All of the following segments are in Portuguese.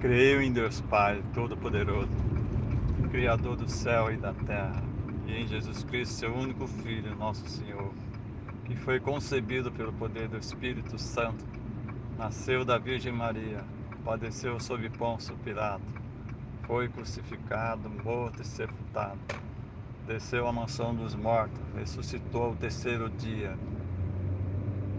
Creio em Deus Pai Todo-Poderoso, Criador do céu e da terra, e em Jesus Cristo, seu único Filho, nosso Senhor, que foi concebido pelo poder do Espírito Santo, nasceu da Virgem Maria, padeceu sob Pôncio Pilato, foi crucificado, morto e sepultado, desceu à mansão dos mortos, ressuscitou ao terceiro dia,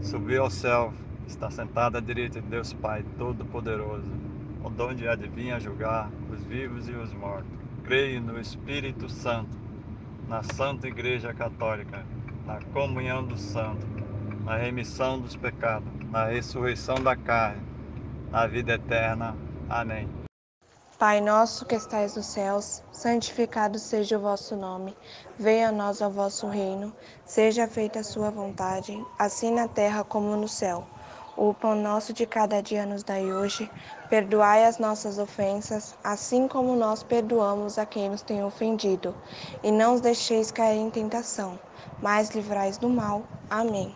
subiu ao céu, está sentado à direita de Deus Pai Todo-Poderoso onde adivinha julgar os vivos e os mortos. Creio no Espírito Santo, na Santa Igreja Católica, na comunhão dos santos, na remissão dos pecados, na ressurreição da carne, na vida eterna. Amém. Pai nosso que estais nos céus, santificado seja o vosso nome. Venha a nós o vosso reino. Seja feita a sua vontade, assim na terra como no céu. O pão nosso de cada dia nos dai hoje. Perdoai as nossas ofensas, assim como nós perdoamos a quem nos tem ofendido. E não os deixeis cair em tentação, mas livrais do mal. Amém.